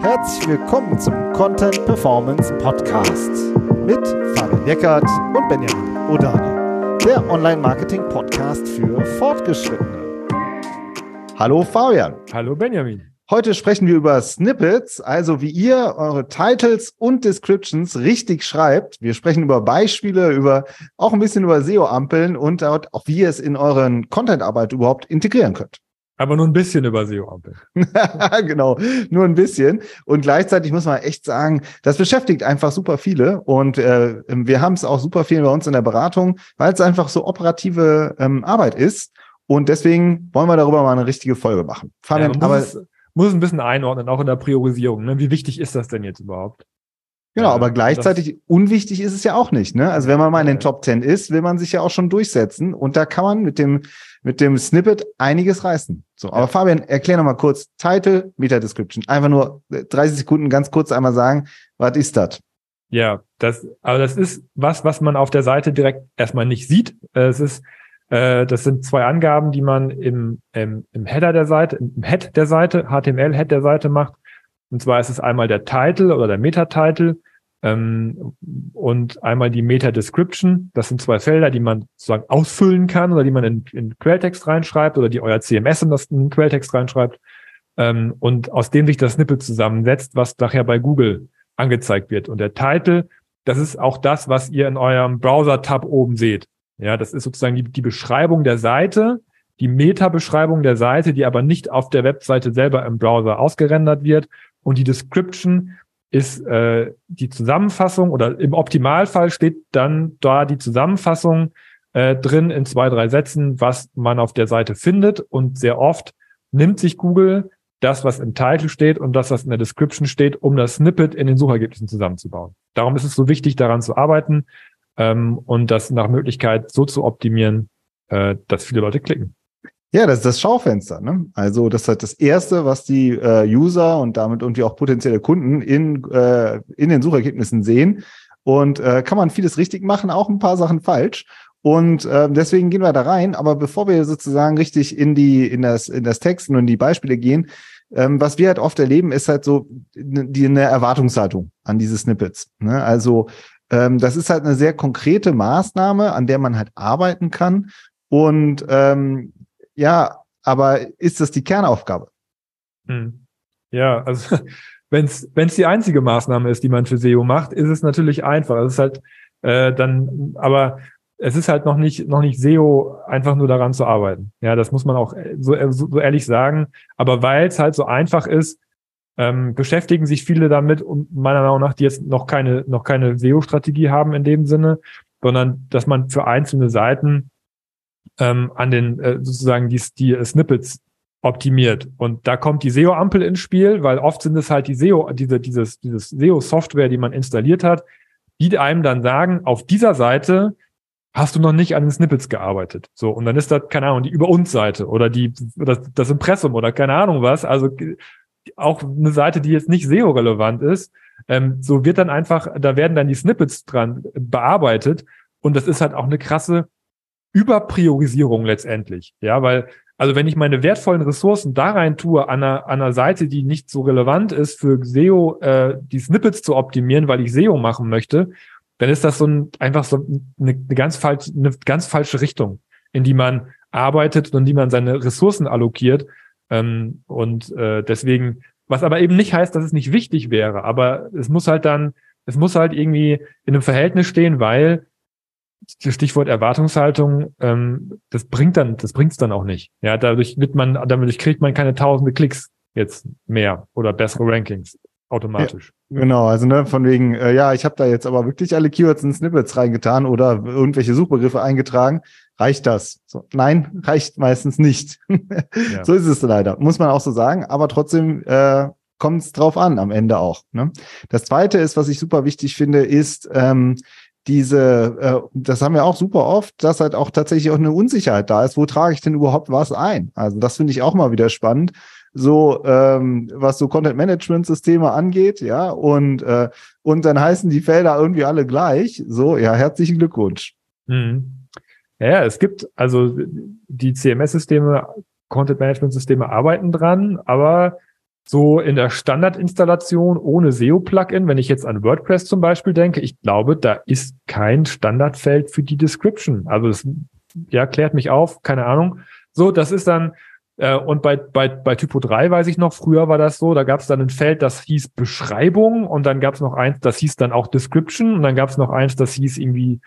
Herzlich willkommen zum Content Performance Podcast mit Fabian Eckert und Benjamin Odani, der Online-Marketing-Podcast für Fortgeschrittene. Hallo Fabian. Hallo Benjamin. Heute sprechen wir über Snippets, also wie ihr eure Titles und Descriptions richtig schreibt. Wir sprechen über Beispiele, über auch ein bisschen über SEO-Ampeln und auch wie ihr es in euren Content-Arbeit überhaupt integrieren könnt. Aber nur ein bisschen über SEO-Ampel. genau, nur ein bisschen. Und gleichzeitig muss man echt sagen, das beschäftigt einfach super viele. Und äh, wir haben es auch super viel bei uns in der Beratung, weil es einfach so operative ähm, Arbeit ist. Und deswegen wollen wir darüber mal eine richtige Folge machen. Fabian, ja, aber es, muss ein bisschen einordnen, auch in der Priorisierung. Ne? Wie wichtig ist das denn jetzt überhaupt? Genau, aber gleichzeitig unwichtig ist es ja auch nicht. Ne? Also wenn man mal in den Top 10 ist, will man sich ja auch schon durchsetzen. Und da kann man mit dem, mit dem Snippet einiges reißen. So, aber Fabian, erklär noch mal kurz. Title, Meta Description. Einfach nur 30 Sekunden ganz kurz einmal sagen, was ist das? Ja, das, aber das ist was, was man auf der Seite direkt erstmal nicht sieht. Es ist äh, das sind zwei Angaben, die man im, im, im Header der Seite, im Head der Seite, HTML-Head der Seite macht. Und zwar ist es einmal der Title oder der Meta-Title ähm, und einmal die Meta-Description. Das sind zwei Felder, die man sozusagen ausfüllen kann oder die man in, in Quelltext reinschreibt oder die euer CMS in das in Quelltext reinschreibt. Ähm, und aus dem sich das Snippet zusammensetzt, was nachher bei Google angezeigt wird. Und der Title, das ist auch das, was ihr in eurem Browser-Tab oben seht. Ja, das ist sozusagen die, die Beschreibung der Seite, die Meta-Beschreibung der Seite, die aber nicht auf der Webseite selber im Browser ausgerendert wird. Und die Description ist äh, die Zusammenfassung oder im Optimalfall steht dann da die Zusammenfassung äh, drin in zwei, drei Sätzen, was man auf der Seite findet. Und sehr oft nimmt sich Google das, was im Titel steht und das, was in der Description steht, um das Snippet in den Suchergebnissen zusammenzubauen. Darum ist es so wichtig, daran zu arbeiten, ähm, und das nach Möglichkeit so zu optimieren, äh, dass viele Leute klicken. Ja, das ist das Schaufenster. Ne? Also das ist halt das Erste, was die äh, User und damit irgendwie auch potenzielle Kunden in, äh, in den Suchergebnissen sehen. Und äh, kann man vieles richtig machen, auch ein paar Sachen falsch. Und äh, deswegen gehen wir da rein. Aber bevor wir sozusagen richtig in die in das in das Texten und die Beispiele gehen, ähm, was wir halt oft erleben, ist halt so die eine Erwartungshaltung an diese Snippets. Ne? Also ähm, das ist halt eine sehr konkrete Maßnahme, an der man halt arbeiten kann. Und ähm, ja, aber ist das die Kernaufgabe? Hm. Ja, also wenn es die einzige Maßnahme ist, die man für SEO macht, ist es natürlich einfach. Es ist halt äh, dann, aber es ist halt noch nicht noch nicht SEO einfach nur daran zu arbeiten. Ja, das muss man auch so, so ehrlich sagen. Aber weil es halt so einfach ist, ähm, beschäftigen sich viele damit und meiner Meinung nach, die jetzt noch keine, noch keine SEO-Strategie haben in dem Sinne, sondern dass man für einzelne Seiten ähm, an den äh, sozusagen die, die Snippets optimiert. Und da kommt die SEO-Ampel ins Spiel, weil oft sind es halt die SEO, diese, dieses, dieses SEO-Software, die man installiert hat, die einem dann sagen, auf dieser Seite hast du noch nicht an den Snippets gearbeitet. So, und dann ist das, keine Ahnung, die Über uns Seite oder die, das, das Impressum oder keine Ahnung was. Also auch eine Seite, die jetzt nicht SEO-relevant ist, ähm, so wird dann einfach, da werden dann die Snippets dran bearbeitet und das ist halt auch eine krasse Überpriorisierung letztendlich. Ja, weil, also wenn ich meine wertvollen Ressourcen da rein tue, an einer, an einer Seite, die nicht so relevant ist für SEO, äh, die Snippets zu optimieren, weil ich SEO machen möchte, dann ist das so ein, einfach so eine, eine ganz falsche, eine ganz falsche Richtung, in die man arbeitet und in die man seine Ressourcen allokiert. Ähm, und äh, deswegen, was aber eben nicht heißt, dass es nicht wichtig wäre, aber es muss halt dann, es muss halt irgendwie in einem Verhältnis stehen, weil Stichwort Erwartungshaltung, ähm, das bringt dann, das bringt's dann auch nicht. Ja, dadurch wird man, dadurch kriegt man keine tausende Klicks jetzt mehr oder bessere Rankings automatisch. Ja, genau, also ne, von wegen, äh, ja, ich habe da jetzt aber wirklich alle Keywords und Snippets reingetan oder irgendwelche Suchbegriffe eingetragen reicht das? So, nein, reicht meistens nicht. ja. So ist es leider, muss man auch so sagen. Aber trotzdem äh, kommt es drauf an am Ende auch. Ne? Das Zweite ist, was ich super wichtig finde, ist ähm, diese, äh, das haben wir auch super oft, dass halt auch tatsächlich auch eine Unsicherheit da ist. Wo trage ich denn überhaupt was ein? Also das finde ich auch mal wieder spannend. So, ähm, was so Content-Management-Systeme angeht, ja, und, äh, und dann heißen die Felder irgendwie alle gleich. So, ja, herzlichen Glückwunsch. Mhm. Ja, es gibt also die CMS-Systeme Content-Management-Systeme arbeiten dran, aber so in der Standardinstallation ohne SEO-Plugin, wenn ich jetzt an WordPress zum Beispiel denke, ich glaube, da ist kein Standardfeld für die Description. Also das ja, klärt mich auf, keine Ahnung. So, das ist dann, äh, und bei, bei, bei Typo 3 weiß ich noch, früher war das so, da gab es dann ein Feld, das hieß Beschreibung und dann gab es noch eins, das hieß dann auch Description und dann gab es noch eins, das hieß irgendwie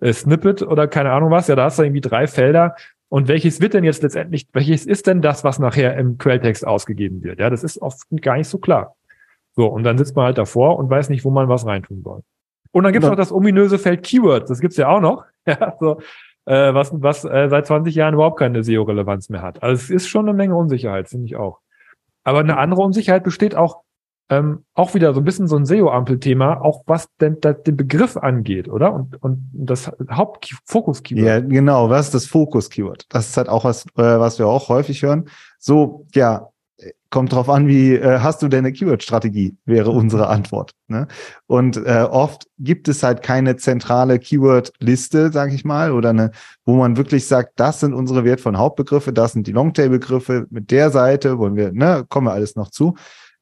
äh, Snippet oder keine Ahnung was. Ja, da hast du irgendwie drei Felder. Und welches wird denn jetzt letztendlich, welches ist denn das, was nachher im Quelltext ausgegeben wird? Ja, das ist oft gar nicht so klar. So, und dann sitzt man halt davor und weiß nicht, wo man was reintun soll. Und dann gibt es noch das ominöse Feld Keywords, das gibt's ja auch noch. Ja, so, äh, was, was äh, seit 20 Jahren überhaupt keine SEO-Relevanz mehr hat. Also es ist schon eine Menge Unsicherheit, finde ich auch. Aber eine andere Unsicherheit besteht auch, ähm, auch wieder so ein bisschen so ein SEO-Ampel-Thema, auch was denn da, den Begriff angeht, oder? Und, und das Haupt-Fokus-Keyword. Ja, genau, was ist das Fokus-Keyword? Das ist halt auch was, äh, was wir auch häufig hören. So, ja, kommt drauf an, wie äh, hast du denn eine Keyword-Strategie, wäre unsere Antwort. Ne? Und äh, oft gibt es halt keine zentrale Keyword-Liste, sage ich mal, oder eine, wo man wirklich sagt, das sind unsere wertvollen Hauptbegriffe, das sind die Longtail-Begriffe mit der Seite, wollen wir, ne, kommen wir alles noch zu.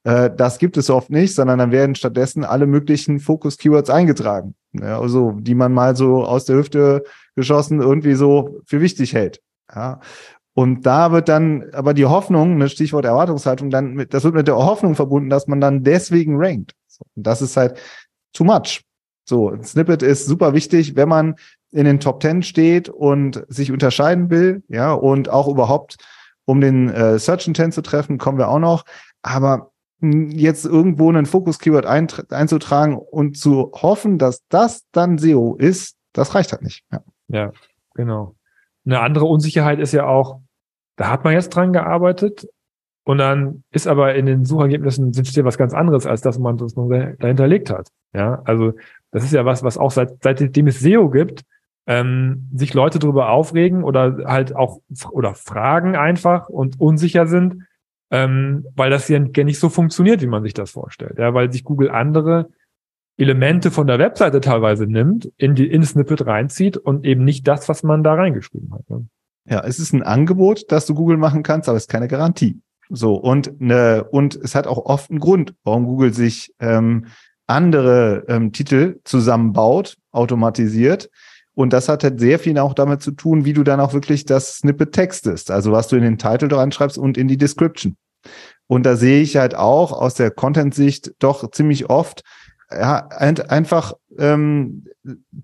Äh, das gibt es oft nicht, sondern dann werden stattdessen alle möglichen Fokus-Keywords eingetragen, ja, also die man mal so aus der Hüfte geschossen irgendwie so für wichtig hält. Ja, und da wird dann aber die Hoffnung, ne Stichwort Erwartungshaltung, dann mit, das wird mit der Hoffnung verbunden, dass man dann deswegen rankt. Und das ist halt too much. So, ein Snippet ist super wichtig, wenn man in den Top Ten steht und sich unterscheiden will, ja, und auch überhaupt, um den äh, Search Intent zu treffen, kommen wir auch noch. Aber jetzt irgendwo einen Fokus-Keyword einzutragen und zu hoffen, dass das dann SEO ist, das reicht halt nicht. Ja, ja genau. Eine andere Unsicherheit ist ja auch, da hat man jetzt dran gearbeitet und dann ist aber in den Suchergebnissen steht was ganz anderes, als das man das dahinterlegt hat. Ja, also das ist ja was, was auch seit, seitdem es SEO gibt, ähm, sich Leute darüber aufregen oder halt auch oder fragen einfach und unsicher sind, ähm, weil das ja nicht so funktioniert, wie man sich das vorstellt. Ja, weil sich Google andere Elemente von der Webseite teilweise nimmt, in die in Snippet reinzieht und eben nicht das, was man da reingeschrieben hat. Ne? Ja, es ist ein Angebot, das du Google machen kannst, aber es ist keine Garantie. So, und, ne, und es hat auch oft einen Grund, warum Google sich ähm, andere ähm, Titel zusammenbaut, automatisiert. Und das hat halt sehr viel auch damit zu tun, wie du dann auch wirklich das Snippet textest. Also was du in den Titel dran schreibst und in die Description. Und da sehe ich halt auch aus der Content-Sicht doch ziemlich oft, ja, ein, einfach ähm,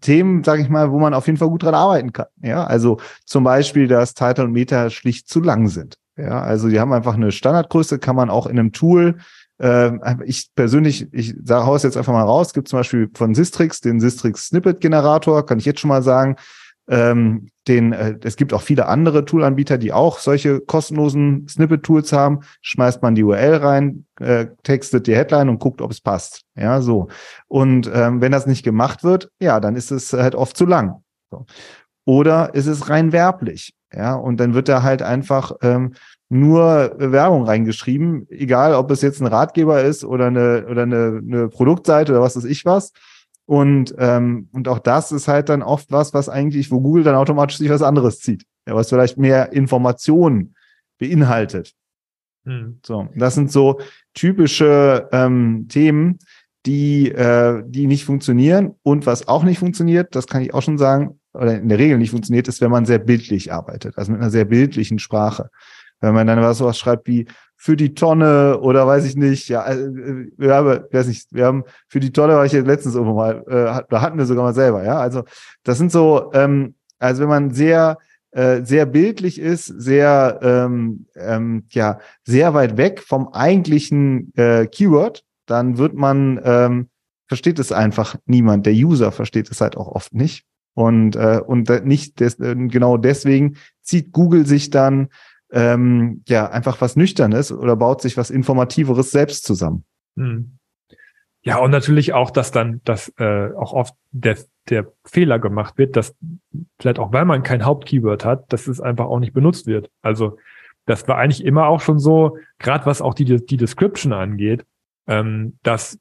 Themen, sage ich mal, wo man auf jeden Fall gut dran arbeiten kann. Ja, also zum Beispiel, dass Title und Meta schlicht zu lang sind. Ja, also die haben einfach eine Standardgröße, kann man auch in einem Tool. Äh, ich persönlich, ich sage haus jetzt einfach mal raus, gibt zum Beispiel von Sistrix den Sistrix Snippet Generator, kann ich jetzt schon mal sagen, ähm, den, äh, es gibt auch viele andere Toolanbieter, die auch solche kostenlosen Snippet-Tools haben. Schmeißt man die URL rein, äh, textet die Headline und guckt, ob es passt. Ja, so. Und ähm, wenn das nicht gemacht wird, ja, dann ist es halt oft zu lang. So. Oder ist es rein werblich? Ja, und dann wird da halt einfach ähm, nur Werbung reingeschrieben, egal ob es jetzt ein Ratgeber ist oder eine, oder eine, eine Produktseite oder was weiß ich was. Und, ähm, und auch das ist halt dann oft was, was eigentlich, wo Google dann automatisch sich was anderes zieht. Ja, was vielleicht mehr Informationen beinhaltet. Hm. So, das sind so typische ähm, Themen, die, äh, die nicht funktionieren. Und was auch nicht funktioniert, das kann ich auch schon sagen, oder in der Regel nicht funktioniert, ist, wenn man sehr bildlich arbeitet, also mit einer sehr bildlichen Sprache. Wenn man dann was sowas schreibt wie für die Tonne oder weiß ich nicht, ja, äh, wir haben, weiß nicht, wir haben für die Tonne war ich jetzt letztens irgendwo mal, äh, da hatten wir sogar mal selber, ja. Also das sind so, ähm, also wenn man sehr äh, sehr bildlich ist, sehr ähm, ähm, ja sehr weit weg vom eigentlichen äh, Keyword, dann wird man ähm, versteht es einfach niemand. Der User versteht es halt auch oft nicht und äh, und nicht des, äh, genau deswegen zieht Google sich dann ähm, ja einfach was Nüchternes oder baut sich was Informativeres selbst zusammen. Hm. Ja, und natürlich auch, dass dann, dass äh, auch oft der, der Fehler gemacht wird, dass vielleicht auch, weil man kein Hauptkeyword hat, dass es einfach auch nicht benutzt wird. Also das war eigentlich immer auch schon so, gerade was auch die, die Description angeht, ähm, dass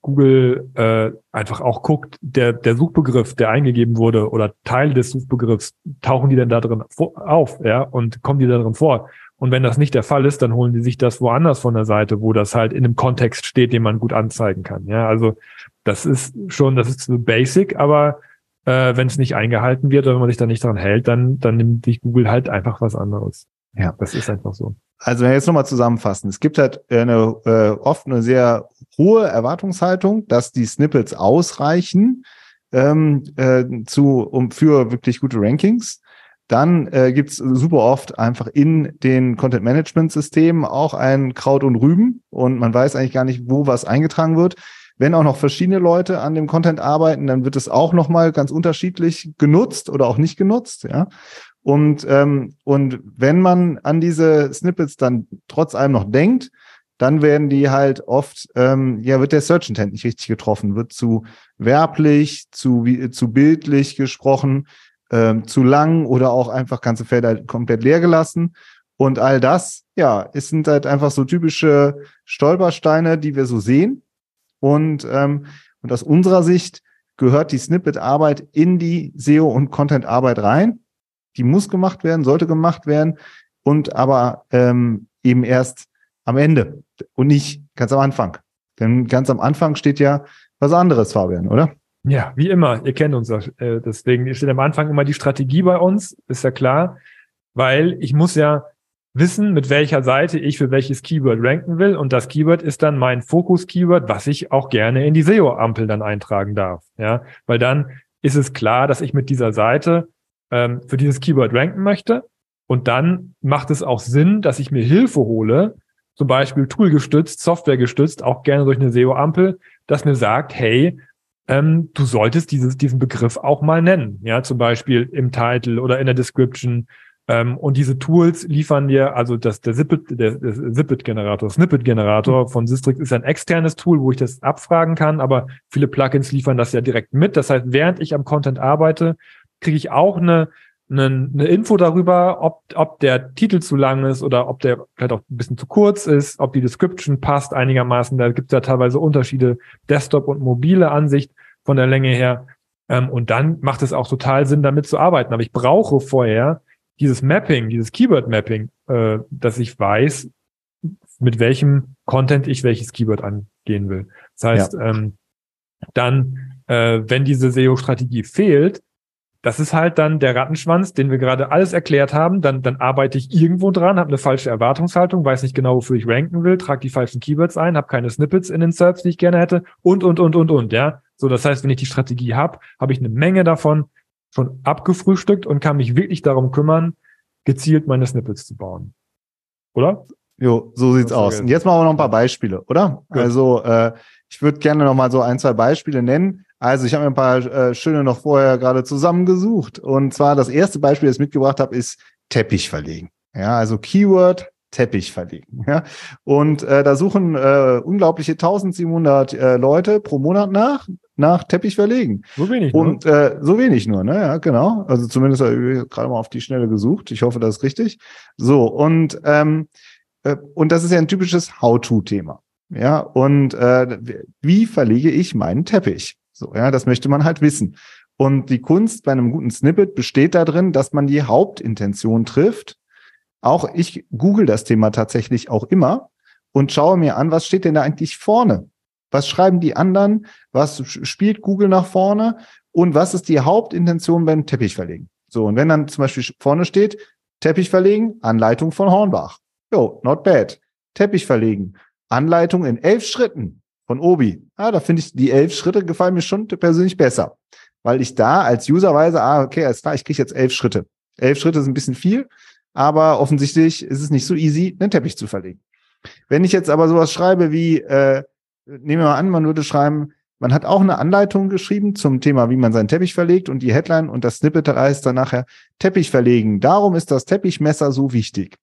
Google äh, einfach auch guckt, der, der Suchbegriff, der eingegeben wurde oder Teile des Suchbegriffs, tauchen die denn da drin auf, ja, und kommen die da drin vor? Und wenn das nicht der Fall ist, dann holen die sich das woanders von der Seite, wo das halt in einem Kontext steht, den man gut anzeigen kann. Ja, also das ist schon, das ist so basic, aber äh, wenn es nicht eingehalten wird oder wenn man sich da nicht dran hält, dann, dann nimmt sich Google halt einfach was anderes. Ja, das ist einfach so. Also wenn wir jetzt nochmal zusammenfassen, es gibt halt eine, äh, oft eine sehr hohe Erwartungshaltung, dass die Snippets ausreichen ähm, äh, zu, um für wirklich gute Rankings. Dann äh, gibt super oft einfach in den Content-Management-Systemen auch ein Kraut und Rüben und man weiß eigentlich gar nicht, wo was eingetragen wird. Wenn auch noch verschiedene Leute an dem Content arbeiten, dann wird es auch nochmal ganz unterschiedlich genutzt oder auch nicht genutzt. Ja. Und, ähm, und wenn man an diese Snippets dann trotz allem noch denkt, dann werden die halt oft, ähm, ja, wird der Search Intent nicht richtig getroffen, wird zu werblich, zu, zu bildlich gesprochen, ähm, zu lang oder auch einfach ganze Felder komplett leer gelassen. Und all das, ja, es sind halt einfach so typische Stolpersteine, die wir so sehen. Und, ähm, und aus unserer Sicht gehört die Snippet-Arbeit in die SEO- und Content-Arbeit rein die muss gemacht werden, sollte gemacht werden und aber ähm, eben erst am Ende und nicht ganz am Anfang. Denn ganz am Anfang steht ja was anderes, Fabian, oder? Ja, wie immer, ihr kennt uns. Äh, deswegen steht am Anfang immer die Strategie bei uns, ist ja klar, weil ich muss ja wissen, mit welcher Seite ich für welches Keyword ranken will. Und das Keyword ist dann mein Fokus-Keyword, was ich auch gerne in die SEO-Ampel dann eintragen darf. Ja, weil dann ist es klar, dass ich mit dieser Seite ähm, für dieses Keyword ranken möchte. Und dann macht es auch Sinn, dass ich mir Hilfe hole, zum Beispiel toolgestützt, softwaregestützt, auch gerne durch eine SEO-Ampel, das mir sagt, hey, ähm, du solltest dieses, diesen Begriff auch mal nennen. Ja, zum Beispiel im Title oder in der Description. Ähm, und diese Tools liefern dir, also das, der Zippet, der, der Zippet-Generator, Snippet-Generator von Sistrix ist ein externes Tool, wo ich das abfragen kann, aber viele Plugins liefern das ja direkt mit. Das heißt, während ich am Content arbeite, kriege ich auch eine, eine, eine Info darüber, ob, ob der Titel zu lang ist oder ob der vielleicht auch ein bisschen zu kurz ist, ob die Description passt einigermaßen. Da gibt es ja teilweise Unterschiede, Desktop und mobile Ansicht von der Länge her. Ähm, und dann macht es auch total Sinn, damit zu arbeiten. Aber ich brauche vorher dieses Mapping, dieses Keyword-Mapping, äh, dass ich weiß, mit welchem Content ich welches Keyword angehen will. Das heißt, ja. ähm, dann, äh, wenn diese SEO-Strategie fehlt, das ist halt dann der Rattenschwanz, den wir gerade alles erklärt haben. Dann, dann arbeite ich irgendwo dran, habe eine falsche Erwartungshaltung, weiß nicht genau, wofür ich ranken will, trage die falschen Keywords ein, habe keine Snippets in den Serbs, die ich gerne hätte und, und, und, und, und, ja. So, das heißt, wenn ich die Strategie habe, habe ich eine Menge davon schon abgefrühstückt und kann mich wirklich darum kümmern, gezielt meine Snippets zu bauen. Oder? Jo, so sieht's aus. Und jetzt machen wir noch ein paar Beispiele, oder? Gut. Also, äh, ich würde gerne noch mal so ein, zwei Beispiele nennen. Also ich habe mir ein paar äh, schöne noch vorher gerade zusammengesucht. Und zwar das erste Beispiel, das ich mitgebracht habe, ist Teppich verlegen. Ja, also Keyword Teppich verlegen. Ja, und äh, da suchen äh, unglaubliche 1700 äh, Leute pro Monat nach nach Teppich verlegen. So wenig. Und äh, so wenig nur, ne? Ja, genau. Also zumindest habe ich gerade mal auf die Schnelle gesucht. Ich hoffe, das ist richtig. So und ähm, äh, und das ist ja ein typisches How-to-Thema. Ja, und äh, wie verlege ich meinen Teppich? So, ja, das möchte man halt wissen. Und die Kunst bei einem guten Snippet besteht darin, dass man die Hauptintention trifft. Auch ich google das Thema tatsächlich auch immer und schaue mir an, was steht denn da eigentlich vorne? Was schreiben die anderen? Was spielt Google nach vorne? Und was ist die Hauptintention beim Teppich verlegen? So, und wenn dann zum Beispiel vorne steht, Teppich verlegen, Anleitung von Hornbach. Jo, not bad. Teppich verlegen, Anleitung in elf Schritten von Obi. Ah, da finde ich, die elf Schritte gefallen mir schon persönlich besser. Weil ich da als User weise, ah, okay, alles klar, ich kriege jetzt elf Schritte. Elf Schritte ist ein bisschen viel, aber offensichtlich ist es nicht so easy, einen Teppich zu verlegen. Wenn ich jetzt aber sowas schreibe wie, äh, nehmen wir mal an, man würde schreiben, man hat auch eine Anleitung geschrieben zum Thema, wie man seinen Teppich verlegt und die Headline und das Snippet heißt dann nachher Teppich verlegen. Darum ist das Teppichmesser so wichtig.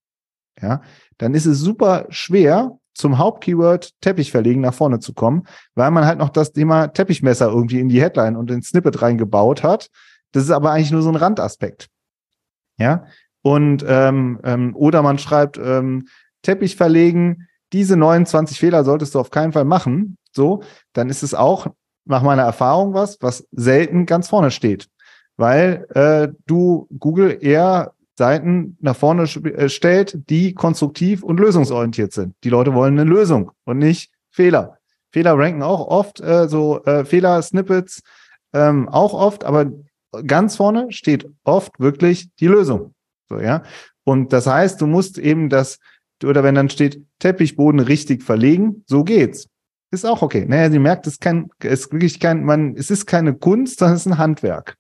Ja, dann ist es super schwer, zum Hauptkeyword Teppich verlegen nach vorne zu kommen, weil man halt noch das Thema Teppichmesser irgendwie in die Headline und ins Snippet reingebaut hat. Das ist aber eigentlich nur so ein Randaspekt. Ja. Und ähm, ähm, oder man schreibt ähm, Teppich verlegen, diese 29 Fehler solltest du auf keinen Fall machen. So, dann ist es auch nach meiner Erfahrung was, was selten ganz vorne steht. Weil äh, du Google eher Seiten nach vorne äh, stellt, die konstruktiv und lösungsorientiert sind. Die Leute wollen eine Lösung und nicht Fehler. Fehler ranken auch oft, äh, so äh, Fehler-Snippets ähm, auch oft, aber ganz vorne steht oft wirklich die Lösung. So, ja. Und das heißt, du musst eben das, oder wenn dann steht, Teppichboden richtig verlegen, so geht's. Ist auch okay. Naja, sie merkt, es ist kein, es ist wirklich kein, man, es ist keine Kunst, sondern es ist ein Handwerk.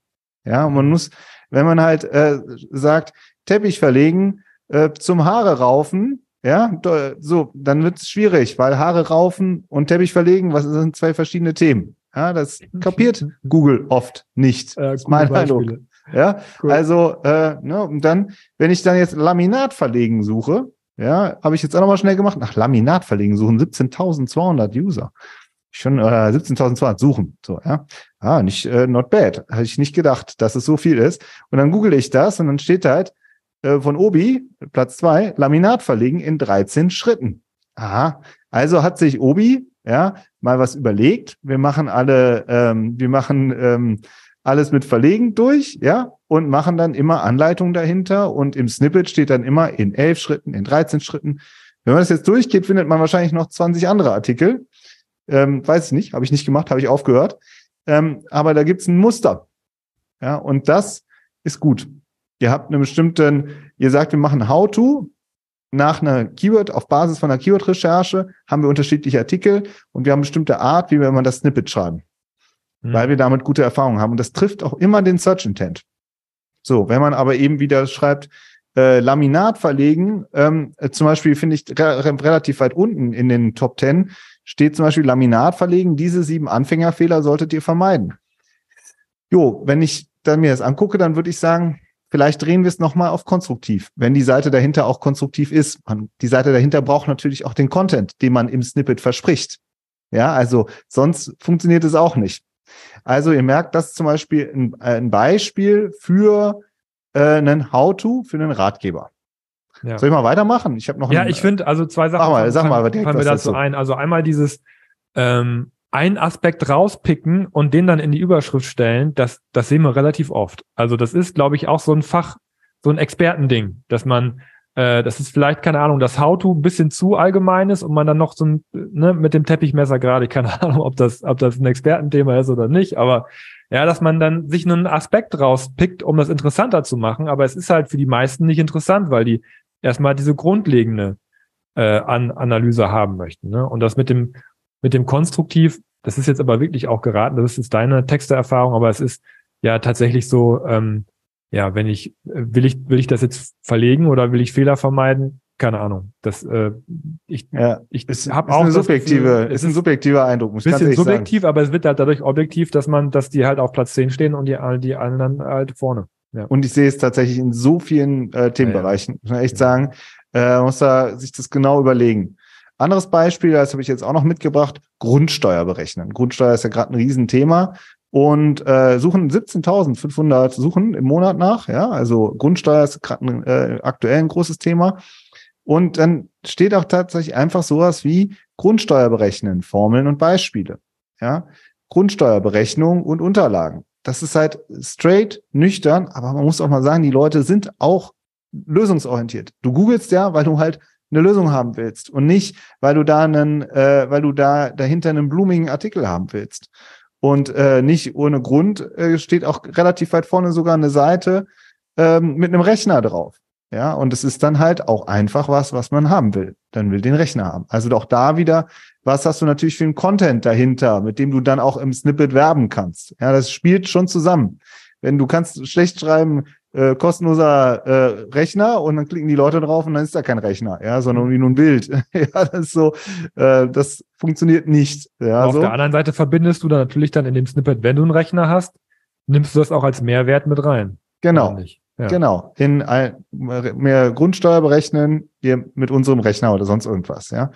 Ja, und man muss, wenn man halt äh, sagt, Teppich verlegen, äh, zum Haare raufen, ja, so, dann wird es schwierig, weil Haare raufen und Teppich verlegen, was sind zwei verschiedene Themen. Ja, das kapiert Google oft nicht. Äh, ist mein Eindruck. Ja, cool. also, äh, ne, und dann, wenn ich dann jetzt Laminat verlegen suche, ja, habe ich jetzt auch nochmal schnell gemacht. Nach Laminat verlegen suchen 17.200 User. Schon äh, 17.200 suchen. So, ja. Ah, nicht äh, not bad. Hatte ich nicht gedacht, dass es so viel ist. Und dann google ich das und dann steht halt äh, von Obi, Platz zwei, Laminat verlegen in 13 Schritten. Aha. Also hat sich Obi ja mal was überlegt. Wir machen alle, ähm, wir machen ähm, alles mit Verlegen durch, ja, und machen dann immer Anleitungen dahinter und im Snippet steht dann immer in elf Schritten, in 13 Schritten. Wenn man das jetzt durchgeht, findet man wahrscheinlich noch 20 andere Artikel. Ähm, weiß ich nicht, habe ich nicht gemacht, habe ich aufgehört. Ähm, aber da gibt's ein Muster. Ja, und das ist gut. Ihr habt einen bestimmten, ihr sagt, wir machen How-to. Nach einer Keyword, auf Basis von einer Keyword-Recherche haben wir unterschiedliche Artikel und wir haben eine bestimmte Art, wie wir immer das Snippet schreiben mhm. weil wir damit gute Erfahrungen haben. Und das trifft auch immer den Search Intent. So, wenn man aber eben wieder schreibt, äh, Laminat verlegen, ähm, äh, zum Beispiel finde ich re relativ weit unten in den Top 10 steht zum Beispiel Laminat verlegen. Diese sieben Anfängerfehler solltet ihr vermeiden. Jo, wenn ich dann mir das angucke, dann würde ich sagen, vielleicht drehen wir es nochmal auf konstruktiv, wenn die Seite dahinter auch konstruktiv ist. Man, die Seite dahinter braucht natürlich auch den Content, den man im Snippet verspricht. Ja, also sonst funktioniert es auch nicht. Also ihr merkt, das ist zum Beispiel ein, äh, ein Beispiel für äh, einen How-to, für einen Ratgeber. Ja. Soll ich mal weitermachen? Ich habe noch. Ja, einen, ich finde also zwei Sachen. Sag mal, sag mal, direkt fallen mir dazu ein. Also einmal dieses ähm, einen Aspekt rauspicken und den dann in die Überschrift stellen. Das, das sehen wir relativ oft. Also das ist, glaube ich, auch so ein Fach, so ein Expertending, dass man äh, das ist vielleicht, keine Ahnung, das How-To ein bisschen zu allgemein ist und man dann noch so ein, ne, mit dem Teppichmesser gerade, keine Ahnung, ob das, ob das ein Expertenthema ist oder nicht, aber ja, dass man dann sich einen Aspekt rauspickt, um das interessanter zu machen, aber es ist halt für die meisten nicht interessant, weil die erstmal diese grundlegende äh, An Analyse haben möchten. Ne? Und das mit dem, mit dem Konstruktiv, das ist jetzt aber wirklich auch geraten, das ist deine Texteerfahrung, aber es ist ja tatsächlich so, ähm, ja, wenn ich, will ich, will ich das jetzt verlegen oder will ich Fehler vermeiden? Keine Ahnung. Das, äh, ich, ja, ich habe auch eine subjektive, Gefühl, ist ein subjektiver Eindruck. Muss bisschen subjektiv, sagen. aber es wird halt dadurch objektiv, dass man, dass die halt auf Platz 10 stehen und die, die anderen halt vorne. Ja. Und ich sehe es tatsächlich in so vielen äh, Themenbereichen. Ja, ja. Muss man echt sagen, äh, muss da sich das genau überlegen. Anderes Beispiel, das habe ich jetzt auch noch mitgebracht, Grundsteuer berechnen. Grundsteuer ist ja gerade ein Riesenthema und äh, suchen 17.500 Suchen im Monat nach. Ja, also Grundsteuer ist gerade äh, aktuell ein großes Thema. Und dann steht auch tatsächlich einfach sowas wie Grundsteuer berechnen, Formeln und Beispiele. Ja, Grundsteuerberechnung und Unterlagen. Das ist halt straight, nüchtern, aber man muss auch mal sagen, die Leute sind auch lösungsorientiert. Du googelst ja, weil du halt eine Lösung haben willst und nicht, weil du da einen, äh, weil du da dahinter einen blumigen Artikel haben willst. Und äh, nicht ohne Grund äh, steht auch relativ weit vorne sogar eine Seite ähm, mit einem Rechner drauf. Ja, und es ist dann halt auch einfach was, was man haben will. Dann will den Rechner haben. Also auch da wieder, was hast du natürlich für einen Content dahinter, mit dem du dann auch im Snippet werben kannst. Ja, das spielt schon zusammen. Wenn du kannst schlecht schreiben, äh, kostenloser äh, Rechner und dann klicken die Leute drauf und dann ist da kein Rechner, ja, sondern irgendwie nur ein Bild. ja, das ist so, äh, das funktioniert nicht. Ja, Auf so. der anderen Seite verbindest du dann natürlich dann in dem Snippet, wenn du einen Rechner hast, nimmst du das auch als Mehrwert mit rein. Genau. Ja. Genau. In ein, mehr Grundsteuer berechnen, wir mit unserem Rechner oder sonst irgendwas, ja.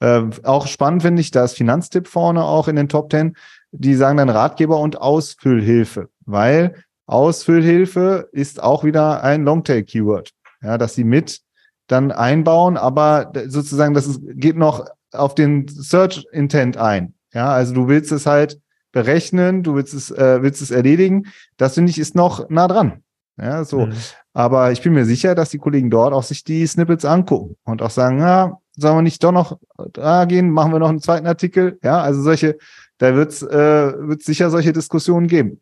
Äh, auch spannend finde ich, da ist Finanztipp vorne auch in den Top Ten. Die sagen dann Ratgeber und Ausfüllhilfe, weil Ausfüllhilfe ist auch wieder ein Longtail-Keyword. Ja, dass sie mit dann einbauen, aber sozusagen, das ist, geht noch auf den Search Intent ein. Ja, also du willst es halt berechnen, du willst es, äh, willst es erledigen. Das finde ich ist noch nah dran. Ja, so. Mhm. Aber ich bin mir sicher, dass die Kollegen dort auch sich die Snippets angucken und auch sagen, ja, sollen wir nicht doch noch da gehen, machen wir noch einen zweiten Artikel. Ja, also solche, da wird's äh, wird sicher solche Diskussionen geben.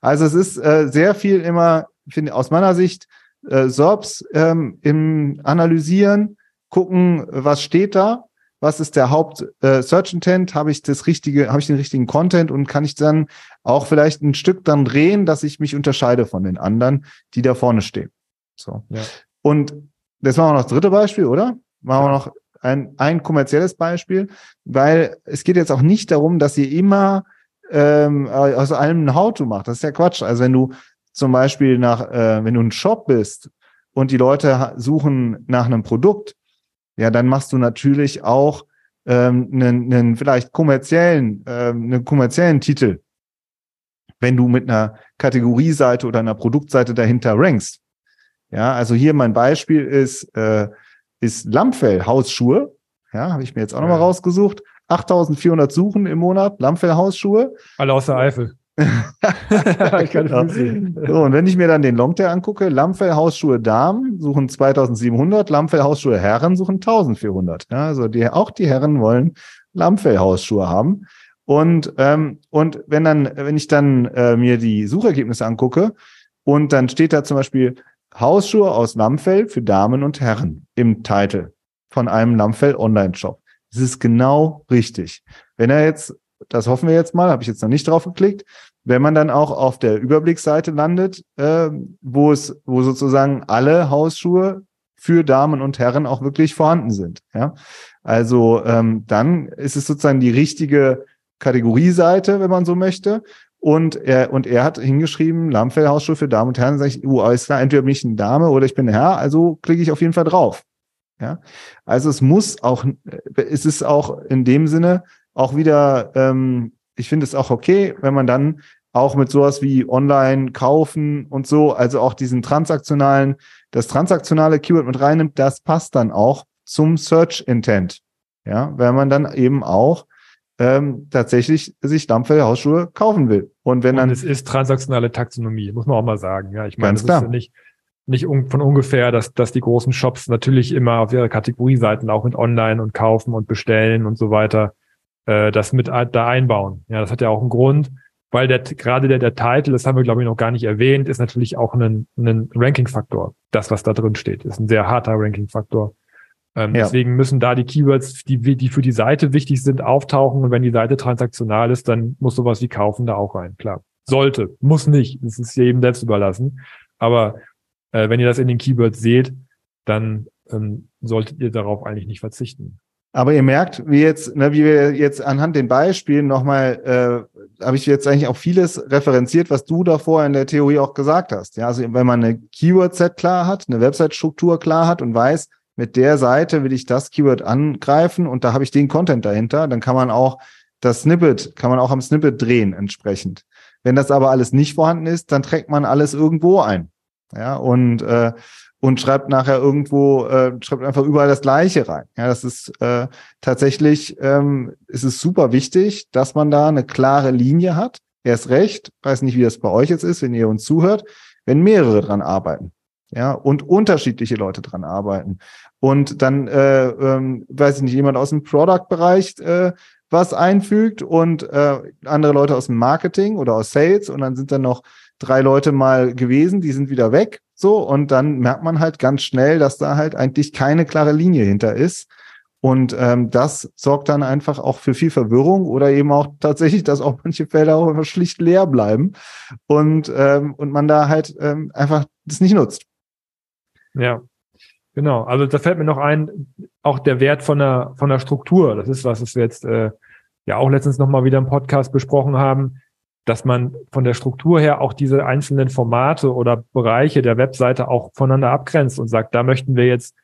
Also es ist äh, sehr viel immer, finde aus meiner Sicht, äh, SORBs ähm, im Analysieren, gucken, was steht da, was ist der Haupt äh, Search Intent, habe ich das richtige, habe ich den richtigen Content und kann ich dann auch vielleicht ein Stück dann drehen, dass ich mich unterscheide von den anderen, die da vorne stehen. So. Ja. Und das machen wir noch das dritte Beispiel, oder? Machen wir noch ein, ein kommerzielles Beispiel, weil es geht jetzt auch nicht darum, dass ihr immer ähm, aus allem ein How-to macht. Das ist ja Quatsch. Also wenn du zum Beispiel nach, äh, wenn du ein Shop bist und die Leute suchen nach einem Produkt, ja, dann machst du natürlich auch ähm, einen, einen vielleicht kommerziellen, ähm, einen kommerziellen Titel, wenn du mit einer Kategorieseite oder einer Produktseite dahinter rankst. Ja, also hier mein Beispiel ist äh, ist Lammfell Hausschuhe. Ja, habe ich mir jetzt auch nochmal rausgesucht. 8400 Suchen im Monat, Lammfell Hausschuhe. Alle aus der Eifel. genau. so, und wenn ich mir dann den Longtail angucke, Lammfell Hausschuhe Damen suchen 2700, Lammfell Hausschuhe Herren suchen 1400. Ja, also die, auch die Herren wollen Lammfell Hausschuhe haben. Und, ähm, und wenn dann, wenn ich dann äh, mir die Suchergebnisse angucke und dann steht da zum Beispiel Hausschuhe aus Lammfell für Damen und Herren im Titel von einem Lammfell Online-Shop. Das ist genau richtig. Wenn er jetzt, das hoffen wir jetzt mal, habe ich jetzt noch nicht drauf geklickt, wenn man dann auch auf der Überblicksseite landet, äh, wo es, wo sozusagen alle Hausschuhe für Damen und Herren auch wirklich vorhanden sind. Ja, also ähm, dann ist es sozusagen die richtige Kategorieseite, wenn man so möchte. Und er, und er hat hingeschrieben, Lammfellhausschuhe für Damen und Herren, sage ich, uh, alles klar, entweder bin ich eine Dame oder ich bin ein Herr, also klicke ich auf jeden Fall drauf. Ja, also es muss auch, es ist auch in dem Sinne auch wieder, ähm, ich finde es auch okay, wenn man dann auch mit sowas wie online kaufen und so, also auch diesen transaktionalen, das transaktionale Keyword mit reinnimmt, das passt dann auch zum Search Intent. Ja, wenn man dann eben auch ähm, tatsächlich sich Dampfel Hausschuhe kaufen will. Und wenn dann. Und es ist transaktionale Taxonomie, muss man auch mal sagen. Ja, ich meine, es ist ja nicht, nicht un von ungefähr, dass, dass die großen Shops natürlich immer auf ihre Kategorieseiten auch mit Online und kaufen und bestellen und so weiter äh, das mit da einbauen. Ja, das hat ja auch einen Grund, weil der gerade der, der Titel, das haben wir glaube ich noch gar nicht erwähnt, ist natürlich auch ein, ein Ranking-Faktor. Das, was da drin steht, ist ein sehr harter Ranking-Faktor. Ähm, ja. Deswegen müssen da die Keywords, die, die für die Seite wichtig sind, auftauchen. Und wenn die Seite transaktional ist, dann muss sowas wie kaufen da auch rein. Klar. Sollte, muss nicht. Das ist jedem selbst überlassen. Aber äh, wenn ihr das in den Keywords seht, dann ähm, solltet ihr darauf eigentlich nicht verzichten. Aber ihr merkt, wie jetzt, ne, wie wir jetzt anhand den Beispielen nochmal, äh, habe ich jetzt eigentlich auch vieles referenziert, was du davor in der Theorie auch gesagt hast. Ja, also wenn man eine Keyword-Set klar hat, eine Website-Struktur klar hat und weiß, mit der Seite will ich das Keyword angreifen und da habe ich den Content dahinter, dann kann man auch das Snippet, kann man auch am Snippet drehen entsprechend. Wenn das aber alles nicht vorhanden ist, dann trägt man alles irgendwo ein. Ja, und, äh, und schreibt nachher irgendwo, äh, schreibt einfach überall das Gleiche rein. Ja, das ist äh, tatsächlich, ähm, ist es super wichtig, dass man da eine klare Linie hat. Erst recht, weiß nicht, wie das bei euch jetzt ist, wenn ihr uns zuhört, wenn mehrere dran arbeiten ja, und unterschiedliche Leute dran arbeiten. Und dann, äh, ähm, weiß ich nicht, jemand aus dem Product-Bereich äh, was einfügt und äh, andere Leute aus dem Marketing oder aus Sales und dann sind dann noch drei Leute mal gewesen, die sind wieder weg. So, und dann merkt man halt ganz schnell, dass da halt eigentlich keine klare Linie hinter ist. Und ähm, das sorgt dann einfach auch für viel Verwirrung oder eben auch tatsächlich, dass auch manche Felder auch einfach schlicht leer bleiben und, ähm, und man da halt ähm, einfach das nicht nutzt. Ja, genau. Also da fällt mir noch ein, auch der Wert von der, von der Struktur. Das ist was, was wir jetzt äh, ja auch letztens nochmal wieder im Podcast besprochen haben, dass man von der Struktur her auch diese einzelnen Formate oder Bereiche der Webseite auch voneinander abgrenzt und sagt, da möchten wir jetzt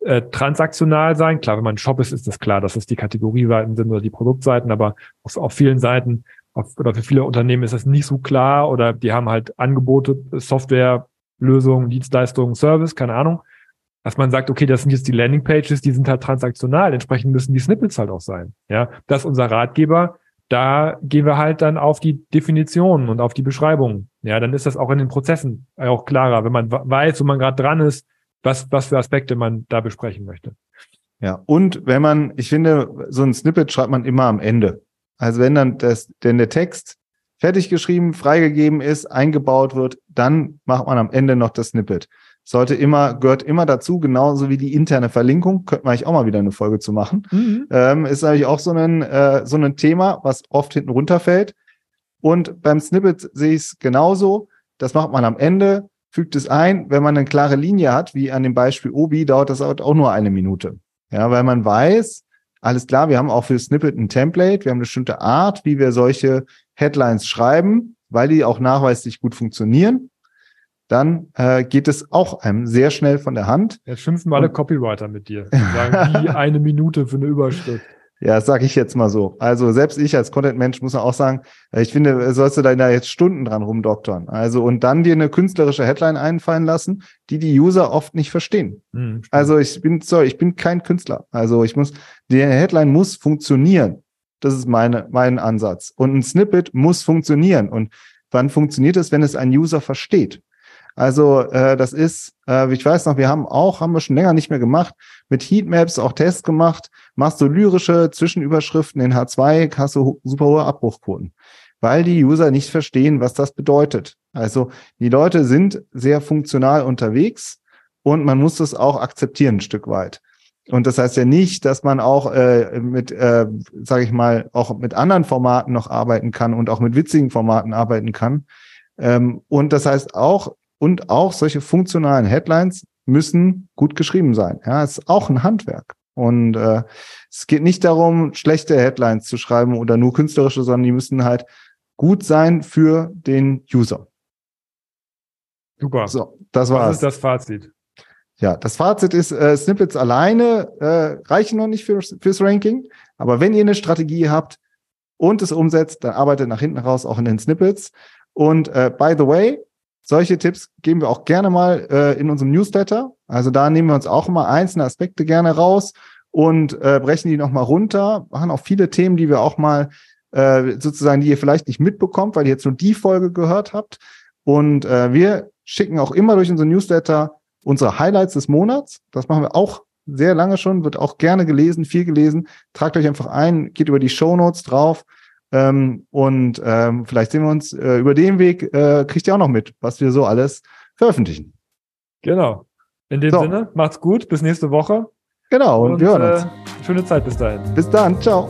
äh, transaktional sein. Klar, wenn man ein Shop ist, ist das klar, dass es die Kategorieseiten sind oder die Produktseiten, aber auf, auf vielen Seiten auf, oder für viele Unternehmen ist das nicht so klar oder die haben halt Angebote, Software, Lösung, Dienstleistung, Service, keine Ahnung, dass man sagt, okay, das sind jetzt die Landingpages, die sind halt transaktional, entsprechend müssen die Snippets halt auch sein. Ja, das ist unser Ratgeber. Da gehen wir halt dann auf die Definitionen und auf die Beschreibungen. Ja, dann ist das auch in den Prozessen auch klarer, wenn man weiß, wo man gerade dran ist, was, was für Aspekte man da besprechen möchte. Ja, und wenn man, ich finde, so ein Snippet schreibt man immer am Ende. Also wenn dann das, denn der Text fertig geschrieben, freigegeben ist, eingebaut wird, dann macht man am Ende noch das Snippet. Sollte immer, gehört immer dazu, genauso wie die interne Verlinkung. Könnte man eigentlich auch mal wieder eine Folge zu machen. Mhm. Ähm, ist eigentlich auch so ein, äh, so ein Thema, was oft hinten runterfällt. Und beim Snippet sehe ich es genauso. Das macht man am Ende, fügt es ein. Wenn man eine klare Linie hat, wie an dem Beispiel Obi, dauert das auch nur eine Minute. Ja, weil man weiß, alles klar, wir haben auch für Snippet ein Template, wir haben eine bestimmte Art, wie wir solche Headlines schreiben, weil die auch nachweislich gut funktionieren. Dann äh, geht es auch einem sehr schnell von der Hand. Jetzt schimpfen alle Copywriter mit dir. Sagen, wie eine Minute für eine Überschrift. Ja, das sage ich jetzt mal so. Also selbst ich als Content-Mensch muss auch sagen, äh, ich finde, sollst du da jetzt Stunden dran rumdoktern. Also und dann dir eine künstlerische Headline einfallen lassen, die die User oft nicht verstehen. Mhm, also ich bin, sorry, ich bin kein Künstler. Also ich muss, die Headline muss funktionieren. Das ist meine, mein Ansatz. Und ein Snippet muss funktionieren. Und wann funktioniert es, wenn es ein User versteht? Also äh, das ist, äh, ich weiß noch, wir haben auch, haben wir schon länger nicht mehr gemacht, mit Heatmaps auch Tests gemacht. Machst du lyrische Zwischenüberschriften in H2, hast du super hohe Abbruchquoten, weil die User nicht verstehen, was das bedeutet. Also die Leute sind sehr funktional unterwegs und man muss das auch akzeptieren ein Stück weit. Und das heißt ja nicht, dass man auch äh, mit, äh, sage ich mal, auch mit anderen Formaten noch arbeiten kann und auch mit witzigen Formaten arbeiten kann. Ähm, und das heißt auch, und auch solche funktionalen Headlines müssen gut geschrieben sein. Ja, es ist auch ein Handwerk. Und äh, es geht nicht darum, schlechte Headlines zu schreiben oder nur künstlerische, sondern die müssen halt gut sein für den User. Super. So, das war's. Was ist das Fazit? Ja, das Fazit ist, äh, Snippets alleine äh, reichen noch nicht für, fürs Ranking. Aber wenn ihr eine Strategie habt und es umsetzt, dann arbeitet nach hinten raus auch in den Snippets. Und äh, by the way, solche Tipps geben wir auch gerne mal äh, in unserem Newsletter. Also da nehmen wir uns auch immer einzelne Aspekte gerne raus und äh, brechen die nochmal runter. Machen auch viele Themen, die wir auch mal äh, sozusagen, die ihr vielleicht nicht mitbekommt, weil ihr jetzt nur die Folge gehört habt. Und äh, wir schicken auch immer durch unseren Newsletter unsere Highlights des Monats. Das machen wir auch sehr lange schon, wird auch gerne gelesen, viel gelesen. Tragt euch einfach ein, geht über die Show Notes drauf ähm, und ähm, vielleicht sehen wir uns äh, über den Weg, äh, kriegt ihr auch noch mit, was wir so alles veröffentlichen. Genau. In dem so. Sinne, macht's gut, bis nächste Woche. Genau, und, und wir hören uns. Äh, schöne Zeit bis dahin. Bis dann, ciao.